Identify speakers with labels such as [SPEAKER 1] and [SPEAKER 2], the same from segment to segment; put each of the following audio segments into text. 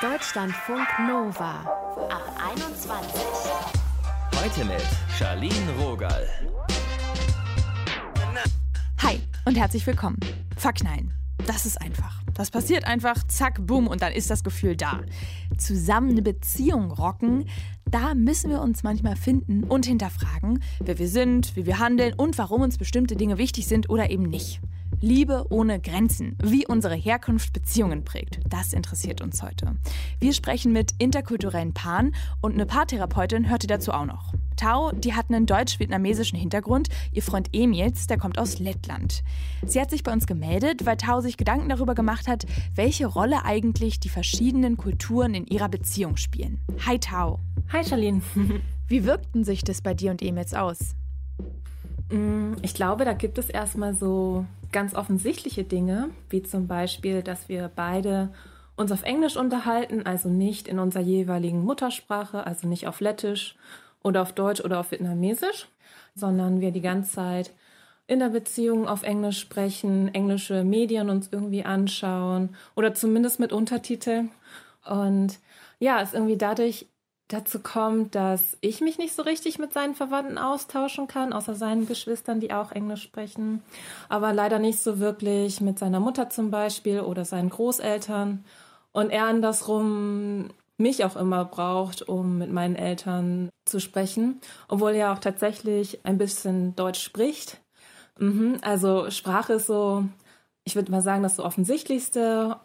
[SPEAKER 1] Deutschlandfunk Nova ab 21.
[SPEAKER 2] Heute mit Charlene Rogal.
[SPEAKER 3] Hi und herzlich willkommen. Verknallen. Das ist einfach. Das passiert einfach, zack, bumm, und dann ist das Gefühl da. Zusammen eine Beziehung rocken, da müssen wir uns manchmal finden und hinterfragen, wer wir sind, wie wir handeln und warum uns bestimmte Dinge wichtig sind oder eben nicht. Liebe ohne Grenzen, wie unsere Herkunft Beziehungen prägt, das interessiert uns heute. Wir sprechen mit interkulturellen Paaren und eine Paartherapeutin hört ihr dazu auch noch. Tao, die hat einen deutsch-vietnamesischen Hintergrund. Ihr Freund Emils, der kommt aus Lettland. Sie hat sich bei uns gemeldet, weil Tao sich Gedanken darüber gemacht hat, welche Rolle eigentlich die verschiedenen Kulturen in ihrer Beziehung spielen. Hi Tao.
[SPEAKER 4] Hi Charlene.
[SPEAKER 3] Wie wirkten sich das bei dir und Emils aus?
[SPEAKER 4] Mm, ich glaube, da gibt es erstmal so ganz offensichtliche Dinge, wie zum Beispiel, dass wir beide uns auf Englisch unterhalten, also nicht in unserer jeweiligen Muttersprache, also nicht auf Lettisch oder auf Deutsch oder auf Vietnamesisch, sondern wir die ganze Zeit in der Beziehung auf Englisch sprechen, englische Medien uns irgendwie anschauen oder zumindest mit Untertiteln. Und ja, es irgendwie dadurch dazu kommt, dass ich mich nicht so richtig mit seinen Verwandten austauschen kann, außer seinen Geschwistern, die auch Englisch sprechen, aber leider nicht so wirklich mit seiner Mutter zum Beispiel oder seinen Großeltern. Und er andersrum mich auch immer braucht, um mit meinen Eltern zu sprechen, obwohl er auch tatsächlich ein bisschen Deutsch spricht. Mhm, also Sprache ist so, ich würde mal sagen, das so offensichtlichste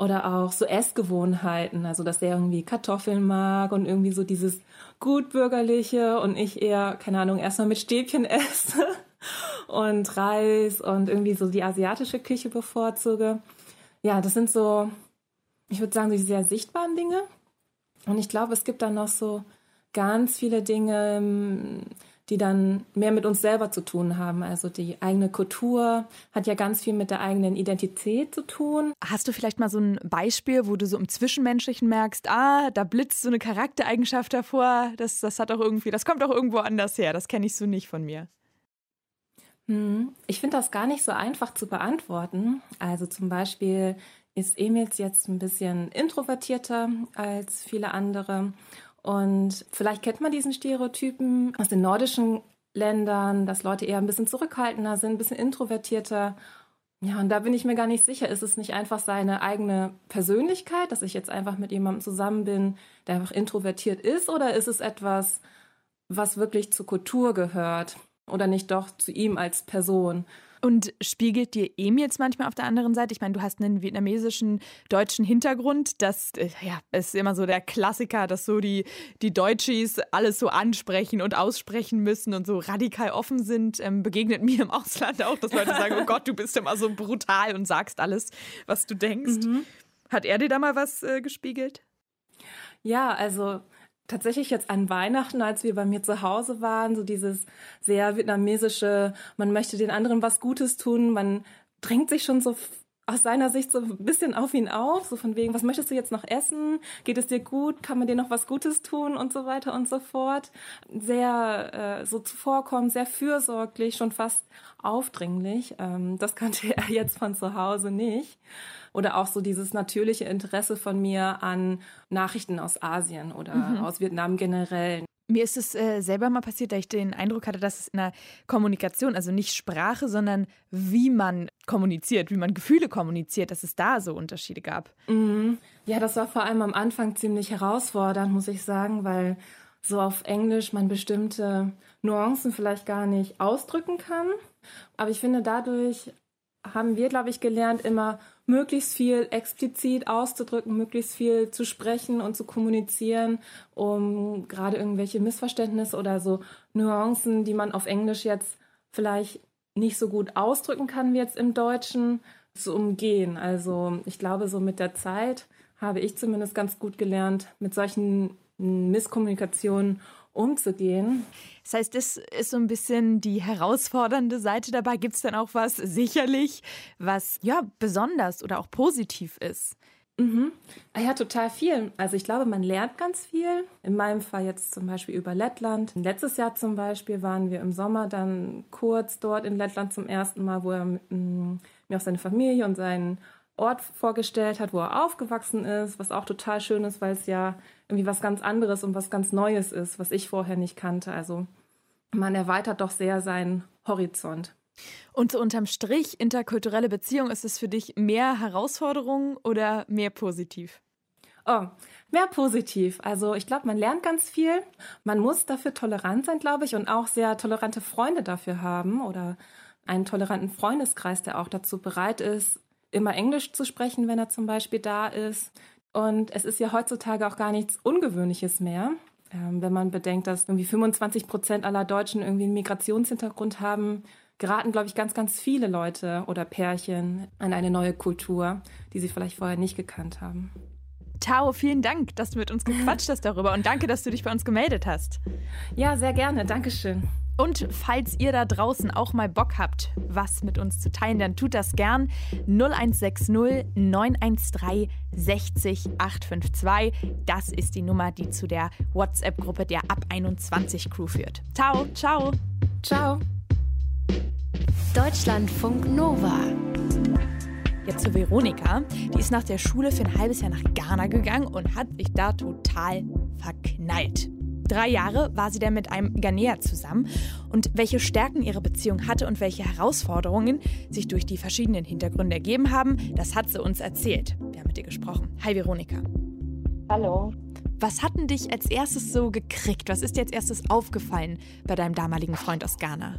[SPEAKER 4] oder auch so Essgewohnheiten, also dass er irgendwie Kartoffeln mag und irgendwie so dieses gutbürgerliche und ich eher, keine Ahnung, erstmal mit Stäbchen esse und Reis und irgendwie so die asiatische Küche bevorzuge. Ja, das sind so, ich würde sagen, die sehr sichtbaren Dinge. Und ich glaube, es gibt dann noch so ganz viele Dinge, die dann mehr mit uns selber zu tun haben. Also die eigene Kultur hat ja ganz viel mit der eigenen Identität zu tun.
[SPEAKER 3] Hast du vielleicht mal so ein Beispiel, wo du so im Zwischenmenschlichen merkst, ah, da blitzt so eine Charaktereigenschaft hervor, das, das hat auch irgendwie, das kommt auch irgendwo anders her, das kenne ich so nicht von mir.
[SPEAKER 4] Hm, ich finde das gar nicht so einfach zu beantworten. Also zum Beispiel ist Emils jetzt ein bisschen introvertierter als viele andere und vielleicht kennt man diesen Stereotypen aus den nordischen Ländern, dass Leute eher ein bisschen zurückhaltender sind, ein bisschen introvertierter. Ja, und da bin ich mir gar nicht sicher, ist es nicht einfach seine eigene Persönlichkeit, dass ich jetzt einfach mit jemandem zusammen bin, der einfach introvertiert ist, oder ist es etwas, was wirklich zur Kultur gehört oder nicht doch zu ihm als Person?
[SPEAKER 3] Und spiegelt dir Emil jetzt manchmal auf der anderen Seite? Ich meine, du hast einen vietnamesischen deutschen Hintergrund. Das äh, ja, ist immer so der Klassiker, dass so die, die Deutschis alles so ansprechen und aussprechen müssen und so radikal offen sind. Ähm, begegnet mir im Ausland auch, dass Leute sagen, oh Gott, du bist immer so brutal und sagst alles, was du denkst. Mhm. Hat er dir da mal was äh, gespiegelt?
[SPEAKER 4] Ja, also tatsächlich jetzt an Weihnachten, als wir bei mir zu Hause waren, so dieses sehr vietnamesische, man möchte den anderen was Gutes tun, man drängt sich schon so aus seiner Sicht so ein bisschen auf ihn auf, so von wegen, was möchtest du jetzt noch essen? Geht es dir gut? Kann man dir noch was Gutes tun? Und so weiter und so fort. Sehr äh, so zuvorkommen, sehr fürsorglich, schon fast aufdringlich. Ähm, das kannte er jetzt von zu Hause nicht. Oder auch so dieses natürliche Interesse von mir an Nachrichten aus Asien oder mhm. aus Vietnam generell.
[SPEAKER 3] Mir ist es äh, selber mal passiert, da ich den Eindruck hatte, dass es in der Kommunikation, also nicht Sprache, sondern wie man kommuniziert, wie man Gefühle kommuniziert, dass es da so Unterschiede gab.
[SPEAKER 4] Mhm. Ja, das war vor allem am Anfang ziemlich herausfordernd, muss ich sagen, weil so auf Englisch man bestimmte Nuancen vielleicht gar nicht ausdrücken kann. Aber ich finde, dadurch haben wir, glaube ich, gelernt, immer möglichst viel explizit auszudrücken, möglichst viel zu sprechen und zu kommunizieren, um gerade irgendwelche Missverständnisse oder so Nuancen, die man auf Englisch jetzt vielleicht nicht so gut ausdrücken kann wie jetzt im Deutschen, zu umgehen. Also ich glaube, so mit der Zeit habe ich zumindest ganz gut gelernt, mit solchen Misskommunikationen umzugehen.
[SPEAKER 3] Das heißt, das ist so ein bisschen die herausfordernde Seite dabei. Gibt es dann auch was sicherlich, was ja besonders oder auch positiv ist?
[SPEAKER 4] Mhm. Ah ja, total viel. Also ich glaube, man lernt ganz viel. In meinem Fall jetzt zum Beispiel über Lettland. Letztes Jahr zum Beispiel waren wir im Sommer dann kurz dort in Lettland zum ersten Mal, wo er mm, mir auch seine Familie und seinen Ort vorgestellt hat, wo er aufgewachsen ist, was auch total schön ist, weil es ja irgendwie was ganz anderes und was ganz Neues ist, was ich vorher nicht kannte. Also man erweitert doch sehr seinen Horizont.
[SPEAKER 3] Und so unterm Strich, interkulturelle Beziehung, ist es für dich mehr Herausforderung oder mehr positiv?
[SPEAKER 4] Oh, mehr positiv. Also ich glaube, man lernt ganz viel. Man muss dafür tolerant sein, glaube ich, und auch sehr tolerante Freunde dafür haben oder einen toleranten Freundeskreis, der auch dazu bereit ist, immer Englisch zu sprechen, wenn er zum Beispiel da ist. Und es ist ja heutzutage auch gar nichts Ungewöhnliches mehr. Ähm, wenn man bedenkt, dass irgendwie 25 Prozent aller Deutschen irgendwie einen Migrationshintergrund haben, geraten, glaube ich, ganz, ganz viele Leute oder Pärchen an eine neue Kultur, die sie vielleicht vorher nicht gekannt haben.
[SPEAKER 3] Tao, vielen Dank, dass du mit uns gequatscht hast darüber und danke, dass du dich bei uns gemeldet hast.
[SPEAKER 4] Ja, sehr gerne. Dankeschön.
[SPEAKER 3] Und falls ihr da draußen auch mal Bock habt, was mit uns zu teilen, dann tut das gern. 0160 913 60 852. Das ist die Nummer, die zu der WhatsApp-Gruppe der Ab 21 Crew führt. Ciao, ciao.
[SPEAKER 4] Ciao.
[SPEAKER 1] Deutschlandfunk Nova.
[SPEAKER 3] Jetzt zu Veronika. Die ist nach der Schule für ein halbes Jahr nach Ghana gegangen und hat sich da total verknallt. Drei Jahre war sie dann mit einem Ghanäer zusammen. Und welche Stärken ihre Beziehung hatte und welche Herausforderungen sich durch die verschiedenen Hintergründe ergeben haben, das hat sie uns erzählt. Wir haben mit ihr gesprochen. Hi Veronika.
[SPEAKER 5] Hallo.
[SPEAKER 3] Was hat denn dich als erstes so gekriegt? Was ist dir als erstes aufgefallen bei deinem damaligen Freund aus Ghana?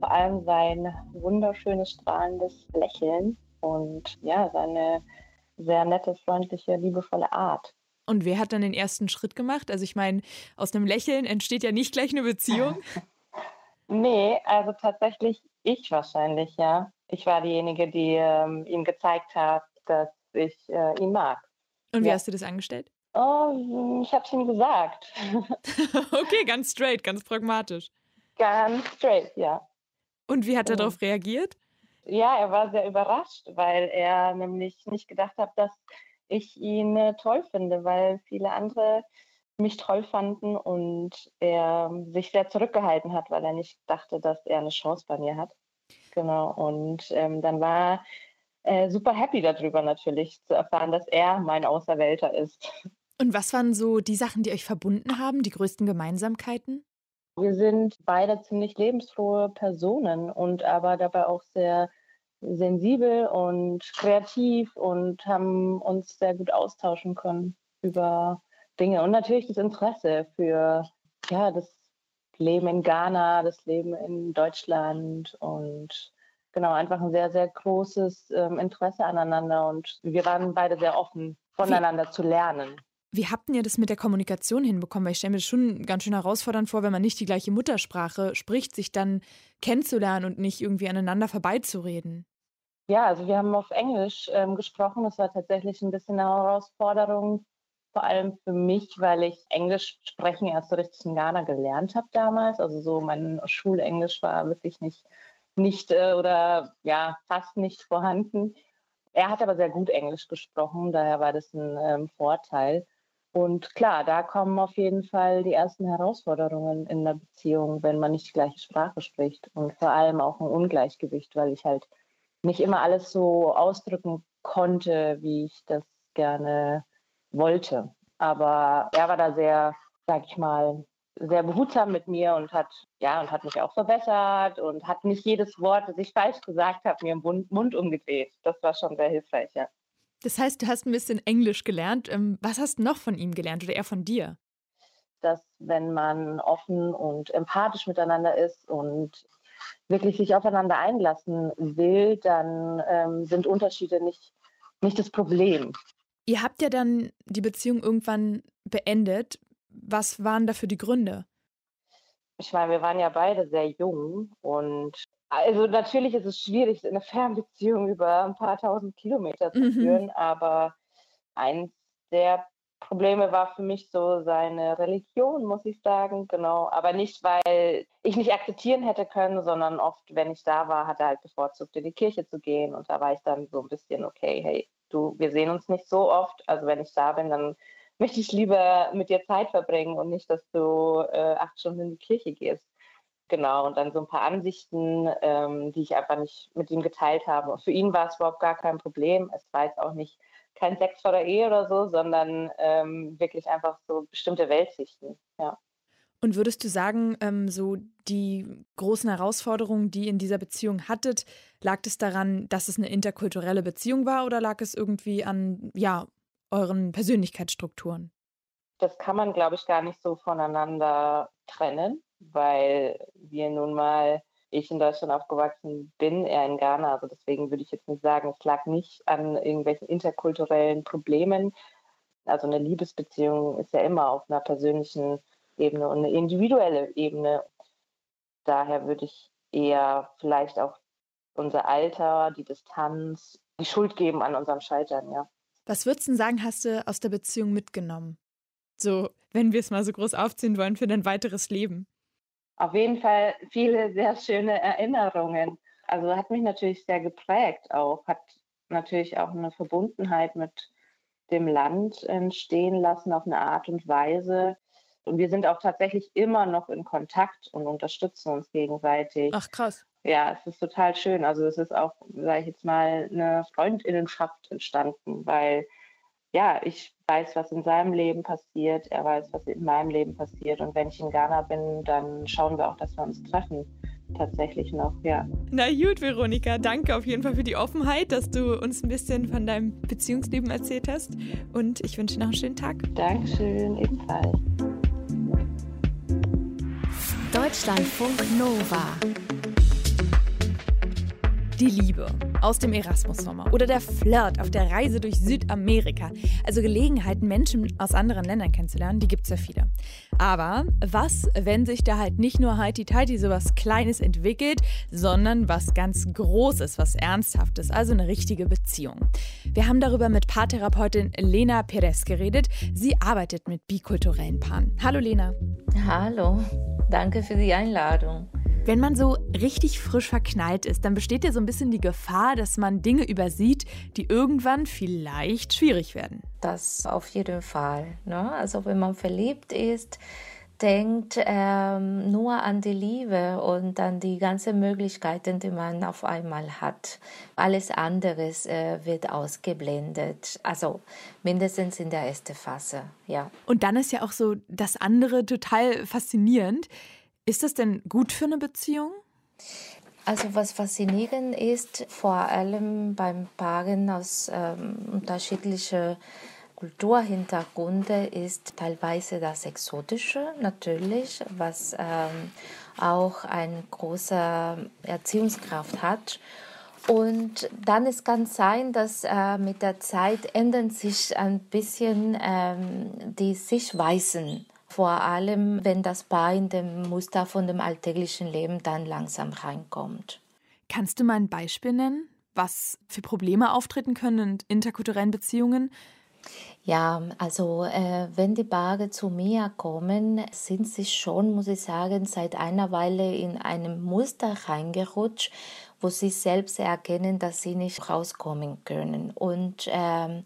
[SPEAKER 5] Vor allem sein wunderschönes, strahlendes Lächeln und ja, seine sehr nette, freundliche, liebevolle Art.
[SPEAKER 3] Und wer hat dann den ersten Schritt gemacht? Also ich meine, aus einem Lächeln entsteht ja nicht gleich eine Beziehung.
[SPEAKER 5] nee, also tatsächlich ich wahrscheinlich, ja. Ich war diejenige, die ähm, ihm gezeigt hat, dass ich äh, ihn mag.
[SPEAKER 3] Und wie ja. hast du das angestellt?
[SPEAKER 5] Oh, ich habe es ihm gesagt.
[SPEAKER 3] okay, ganz straight, ganz pragmatisch.
[SPEAKER 5] Ganz straight, ja.
[SPEAKER 3] Und wie hat er darauf reagiert?
[SPEAKER 5] Ja, er war sehr überrascht, weil er nämlich nicht gedacht hat, dass ich ihn äh, toll finde, weil viele andere mich toll fanden und er sich sehr zurückgehalten hat, weil er nicht dachte, dass er eine Chance bei mir hat. Genau. Und ähm, dann war er super happy darüber natürlich zu erfahren, dass er mein Auserwählter ist.
[SPEAKER 3] Und was waren so die Sachen, die euch verbunden haben, die größten Gemeinsamkeiten?
[SPEAKER 5] Wir sind beide ziemlich lebensfrohe Personen und aber dabei auch sehr sensibel und kreativ und haben uns sehr gut austauschen können über Dinge und natürlich das Interesse für ja, das Leben in Ghana, das Leben in Deutschland und genau einfach ein sehr, sehr großes ähm, Interesse aneinander und wir waren beide sehr offen, voneinander Wie? zu lernen.
[SPEAKER 3] Wie habt ihr das mit der Kommunikation hinbekommen? Weil ich stelle mir das schon ganz schön herausfordernd vor, wenn man nicht die gleiche Muttersprache spricht, sich dann kennenzulernen und nicht irgendwie aneinander vorbeizureden.
[SPEAKER 5] Ja, also wir haben auf Englisch ähm, gesprochen. Das war tatsächlich ein bisschen eine Herausforderung, vor allem für mich, weil ich Englisch sprechen erst so richtig in Ghana gelernt habe damals. Also so mein Schulenglisch war wirklich nicht, nicht äh, oder ja, fast nicht vorhanden. Er hat aber sehr gut Englisch gesprochen, daher war das ein ähm, Vorteil. Und klar, da kommen auf jeden Fall die ersten Herausforderungen in der Beziehung, wenn man nicht die gleiche Sprache spricht. Und vor allem auch ein Ungleichgewicht, weil ich halt nicht immer alles so ausdrücken konnte, wie ich das gerne wollte. Aber er war da sehr, sag ich mal, sehr behutsam mit mir und hat, ja, und hat mich auch verbessert und hat nicht jedes Wort, das ich falsch gesagt habe, mir im Mund umgedreht. Das war schon sehr hilfreich, ja.
[SPEAKER 3] Das heißt, du hast ein bisschen Englisch gelernt. Ähm, was hast du noch von ihm gelernt oder er von dir?
[SPEAKER 5] Dass wenn man offen und empathisch miteinander ist und wirklich sich aufeinander einlassen will, dann ähm, sind Unterschiede nicht, nicht das Problem.
[SPEAKER 3] Ihr habt ja dann die Beziehung irgendwann beendet. Was waren dafür die Gründe?
[SPEAKER 5] Ich meine, wir waren ja beide sehr jung und also natürlich ist es schwierig, eine Fernbeziehung über ein paar tausend Kilometer zu mhm. führen, aber eins der Probleme war für mich so seine Religion, muss ich sagen, genau. Aber nicht, weil ich nicht akzeptieren hätte können, sondern oft, wenn ich da war, hat er halt bevorzugt, in die Kirche zu gehen. Und da war ich dann so ein bisschen, okay, hey, du, wir sehen uns nicht so oft. Also wenn ich da bin, dann möchte ich lieber mit dir Zeit verbringen und nicht, dass du äh, acht Stunden in die Kirche gehst. Genau, und dann so ein paar Ansichten, ähm, die ich einfach nicht mit ihm geteilt habe. Und für ihn war es überhaupt gar kein Problem. Es war jetzt auch nicht kein Sex vor der Ehe oder so, sondern ähm, wirklich einfach so bestimmte Weltsichten, ja.
[SPEAKER 3] Und würdest du sagen, ähm, so die großen Herausforderungen, die ihr in dieser Beziehung hattet, lag es daran, dass es eine interkulturelle Beziehung war oder lag es irgendwie an, ja, euren Persönlichkeitsstrukturen?
[SPEAKER 5] Das kann man, glaube ich, gar nicht so voneinander trennen, weil wir nun mal, ich in Deutschland aufgewachsen bin, er in Ghana. Also deswegen würde ich jetzt nicht sagen, es lag nicht an irgendwelchen interkulturellen Problemen. Also eine Liebesbeziehung ist ja immer auf einer persönlichen Ebene und eine individuelle Ebene. Daher würde ich eher vielleicht auch unser Alter, die Distanz, die Schuld geben an unserem Scheitern, ja.
[SPEAKER 3] Was würdest du sagen, hast du aus der Beziehung mitgenommen? So, wenn wir es mal so groß aufziehen wollen für dein weiteres Leben.
[SPEAKER 5] Auf jeden Fall viele sehr schöne Erinnerungen. Also hat mich natürlich sehr geprägt auch, hat natürlich auch eine Verbundenheit mit dem Land entstehen lassen auf eine Art und Weise, und wir sind auch tatsächlich immer noch in Kontakt und unterstützen uns gegenseitig.
[SPEAKER 3] Ach krass.
[SPEAKER 5] Ja, es ist total schön. Also es ist auch, sage ich jetzt mal, eine Freundinnenschaft entstanden, weil ja, ich weiß, was in seinem Leben passiert, er weiß, was in meinem Leben passiert. Und wenn ich in Ghana bin, dann schauen wir auch, dass wir uns treffen. Tatsächlich noch, ja.
[SPEAKER 3] Na gut, Veronika, danke auf jeden Fall für die Offenheit, dass du uns ein bisschen von deinem Beziehungsleben erzählt hast. Und ich wünsche dir noch einen schönen Tag.
[SPEAKER 5] Dankeschön, ebenfalls.
[SPEAKER 1] Deutschlandfunk Nova.
[SPEAKER 3] Die Liebe aus dem Erasmus-Sommer oder der Flirt auf der Reise durch Südamerika. Also Gelegenheiten, Menschen aus anderen Ländern kennenzulernen, die gibt es ja viele. Aber was, wenn sich da halt nicht nur Heiti-Teiti sowas Kleines entwickelt, sondern was ganz Großes, was Ernsthaftes, also eine richtige Beziehung? Wir haben darüber mit Paartherapeutin Lena Perez geredet. Sie arbeitet mit bikulturellen Paaren. Hallo Lena.
[SPEAKER 6] Hallo. Danke für die Einladung.
[SPEAKER 3] Wenn man so richtig frisch verknallt ist, dann besteht ja so ein bisschen die Gefahr, dass man Dinge übersieht, die irgendwann vielleicht schwierig werden.
[SPEAKER 6] Das auf jeden Fall. Ne? Also wenn man verliebt ist, denkt ähm, nur an die Liebe und an die ganzen Möglichkeiten, die man auf einmal hat. Alles andere äh, wird ausgeblendet. Also mindestens in der ersten Phase, ja.
[SPEAKER 3] Und dann ist ja auch so das andere total faszinierend. Ist das denn gut für eine Beziehung?
[SPEAKER 6] Also was faszinierend ist, vor allem beim Paaren aus ähm, unterschiedlichen Kulturhintergründe ist teilweise das Exotische natürlich, was ähm, auch eine große Erziehungskraft hat. Und dann es kann sein, dass äh, mit der Zeit ändern sich ein bisschen ähm, die Sichtweisen. Vor allem, wenn das Paar in dem Muster von dem alltäglichen Leben dann langsam reinkommt.
[SPEAKER 3] Kannst du mal ein Beispiel nennen, was für Probleme auftreten können in interkulturellen Beziehungen?
[SPEAKER 6] Ja, also äh, wenn die Paare zu mir kommen, sind sie schon, muss ich sagen, seit einer Weile in einem Muster reingerutscht, wo sie selbst erkennen, dass sie nicht rauskommen können. Und ähm,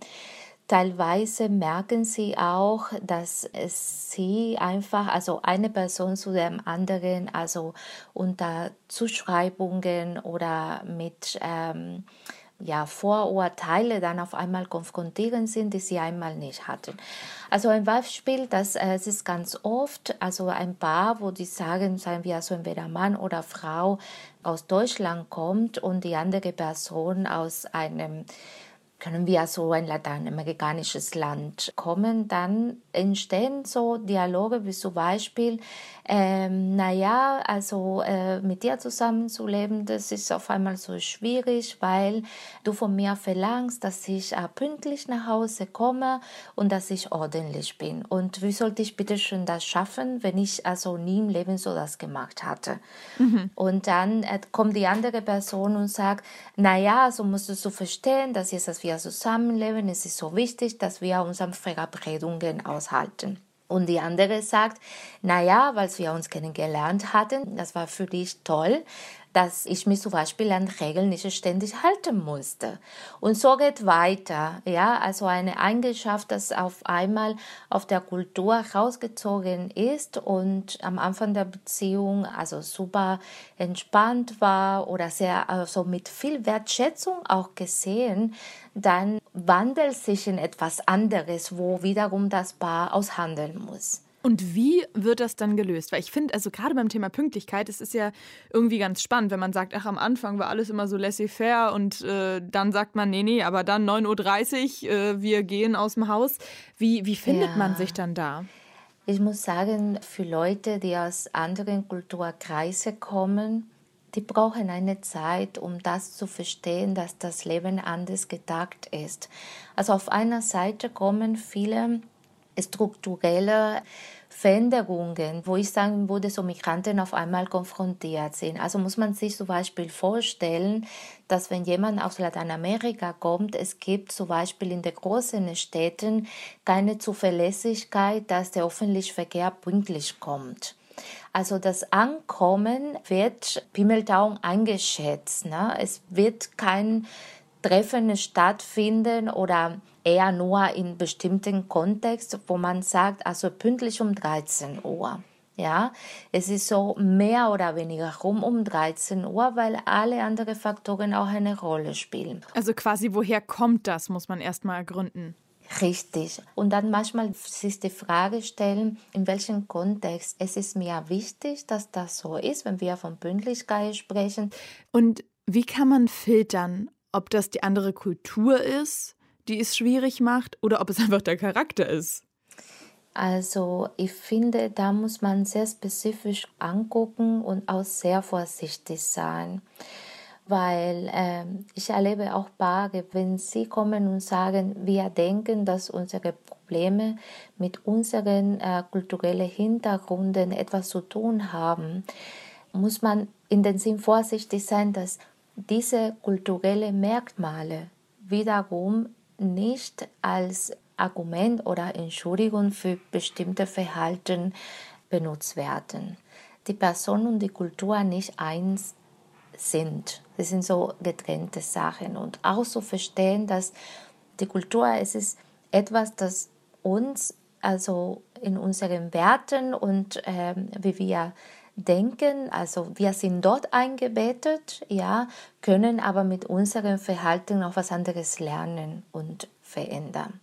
[SPEAKER 6] Teilweise merken sie auch, dass sie einfach, also eine Person zu dem anderen, also unter Zuschreibungen oder mit ähm, ja, Vorurteile dann auf einmal konfrontieren sind, die sie einmal nicht hatten. Also ein Beispiel, das äh, es ist ganz oft, also ein Paar, wo die sagen, seien wir also entweder Mann oder Frau aus Deutschland kommt und die andere Person aus einem können wir so ein lateinamerikanisches Land kommen, dann entstehen so Dialoge wie zum Beispiel, ähm, naja, also äh, mit dir zusammenzuleben, das ist auf einmal so schwierig, weil du von mir verlangst, dass ich äh, pünktlich nach Hause komme und dass ich ordentlich bin. Und wie sollte ich bitte schon das schaffen, wenn ich also nie im Leben so das gemacht hatte? Mhm. Und dann äh, kommt die andere Person und sagt, naja, so musst du so verstehen, dass jetzt, dass wir zusammenleben, es ist so wichtig, dass wir unsere Verabredungen aushalten. Und die andere sagt, na ja, weil wir uns kennengelernt hatten, das war für dich toll, dass ich mich zum Beispiel an Regeln nicht ständig halten musste. Und so geht weiter, ja, also eine Eigenschaft, dass auf einmal auf der Kultur rausgezogen ist und am Anfang der Beziehung also super entspannt war oder sehr also mit viel Wertschätzung auch gesehen, dann wandelt sich in etwas anderes, wo wiederum das Paar aushandeln muss.
[SPEAKER 3] Und wie wird das dann gelöst? Weil ich finde, also gerade beim Thema Pünktlichkeit, es ist ja irgendwie ganz spannend, wenn man sagt, ach, am Anfang war alles immer so laissez-faire und äh, dann sagt man, nee, nee, aber dann 9.30 Uhr, äh, wir gehen aus dem Haus. Wie, wie findet ja. man sich dann da?
[SPEAKER 6] Ich muss sagen, für Leute, die aus anderen Kulturkreisen kommen, die brauchen eine Zeit, um das zu verstehen, dass das Leben anders gedacht ist. Also auf einer Seite kommen viele strukturelle Veränderungen, wo ich sagen würde, so Migranten auf einmal konfrontiert sind. Also muss man sich zum Beispiel vorstellen, dass wenn jemand aus Lateinamerika kommt, es gibt zum Beispiel in den großen Städten keine Zuverlässigkeit, dass der öffentliche Verkehr pünktlich kommt. Also das Ankommen wird Pimmeltaung eingeschätzt. Ne? Es wird kein Treffen stattfinden oder eher nur in bestimmten Kontext, wo man sagt, also pünktlich um 13 Uhr. Ja, es ist so mehr oder weniger rum um 13 Uhr, weil alle anderen Faktoren auch eine Rolle spielen.
[SPEAKER 3] Also quasi, woher kommt das, muss man erstmal ergründen.
[SPEAKER 6] Richtig. Und dann manchmal sich die Frage stellen, in welchem Kontext. Es ist mir wichtig, dass das so ist, wenn wir von Pünktlichkeit sprechen.
[SPEAKER 3] Und wie kann man filtern, ob das die andere Kultur ist, die es schwierig macht, oder ob es einfach der Charakter ist?
[SPEAKER 6] Also ich finde, da muss man sehr spezifisch angucken und auch sehr vorsichtig sein, weil äh, ich erlebe auch Paare, wenn sie kommen und sagen, wir denken, dass unsere Probleme mit unseren äh, kulturellen Hintergründen etwas zu tun haben, muss man in dem Sinn vorsichtig sein, dass diese kulturellen Merkmale wiederum nicht als Argument oder Entschuldigung für bestimmte Verhalten benutzt werden. Die Person und die Kultur nicht eins sind. Das sind so getrennte Sachen. Und auch zu verstehen, dass die Kultur, es ist etwas, das uns, also in unseren Werten und äh, wie wir denken, also wir sind dort eingebettet, ja, können aber mit unserem Verhalten auch was anderes lernen und verändern.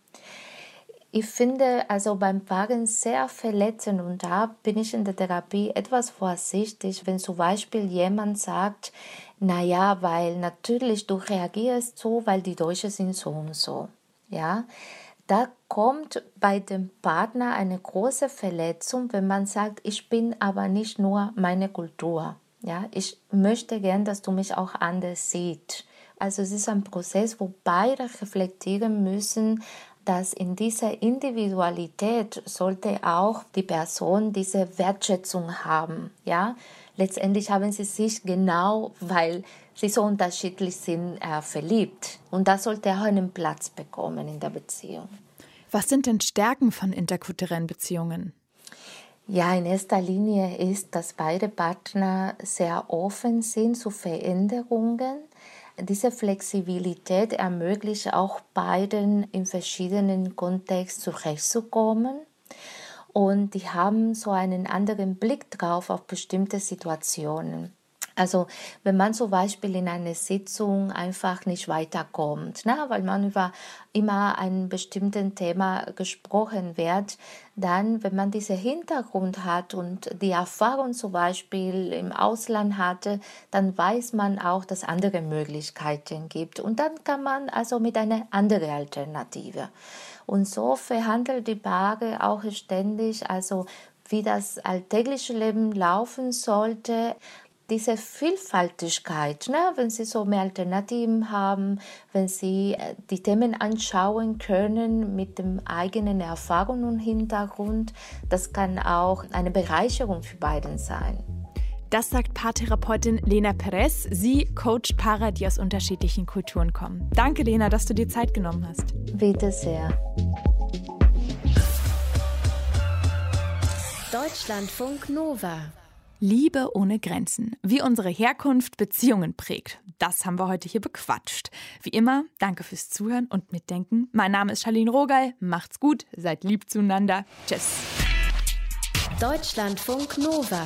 [SPEAKER 6] Ich finde also beim Fragen sehr verletzend und da bin ich in der Therapie etwas vorsichtig, wenn zum Beispiel jemand sagt, naja, weil natürlich du reagierst so, weil die Deutschen sind so und so. Ja, da kommt bei dem Partner eine große Verletzung, wenn man sagt, ich bin aber nicht nur meine Kultur. Ja, ich möchte gern, dass du mich auch anders siehst. Also es ist ein Prozess, wo beide reflektieren müssen, dass in dieser Individualität sollte auch die Person diese Wertschätzung haben. Ja, letztendlich haben sie sich genau, weil sie so unterschiedlich sind, äh, verliebt. Und das sollte auch einen Platz bekommen in der Beziehung.
[SPEAKER 3] Was sind denn Stärken von interkulturellen Beziehungen?
[SPEAKER 6] Ja, in erster Linie ist, dass beide Partner sehr offen sind zu Veränderungen. Diese Flexibilität ermöglicht auch beiden in verschiedenen Kontexten zurechtzukommen. Und die haben so einen anderen Blick drauf auf bestimmte Situationen. Also wenn man zum Beispiel in einer Sitzung einfach nicht weiterkommt, ne, weil man über immer ein bestimmtes Thema gesprochen wird, dann, wenn man diesen Hintergrund hat und die Erfahrung zum Beispiel im Ausland hatte, dann weiß man auch, dass andere Möglichkeiten gibt. Und dann kann man also mit einer anderen Alternative. Und so verhandelt die Paare auch ständig, also wie das alltägliche Leben laufen sollte, diese Vielfaltigkeit, ne? wenn Sie so mehr Alternativen haben, wenn Sie äh, die Themen anschauen können mit dem eigenen Erfahrung und Hintergrund, das kann auch eine Bereicherung für beiden sein.
[SPEAKER 3] Das sagt Paartherapeutin Lena Perez. Sie coacht Paare, die aus unterschiedlichen Kulturen kommen. Danke, Lena, dass du dir Zeit genommen hast.
[SPEAKER 6] Bitte sehr.
[SPEAKER 1] Deutschlandfunk Nova
[SPEAKER 3] Liebe ohne Grenzen. Wie unsere Herkunft Beziehungen prägt. Das haben wir heute hier bequatscht. Wie immer, danke fürs Zuhören und Mitdenken. Mein Name ist Charlene Rogal. Macht's gut, seid lieb zueinander. Tschüss.
[SPEAKER 1] Deutschlandfunk Nova.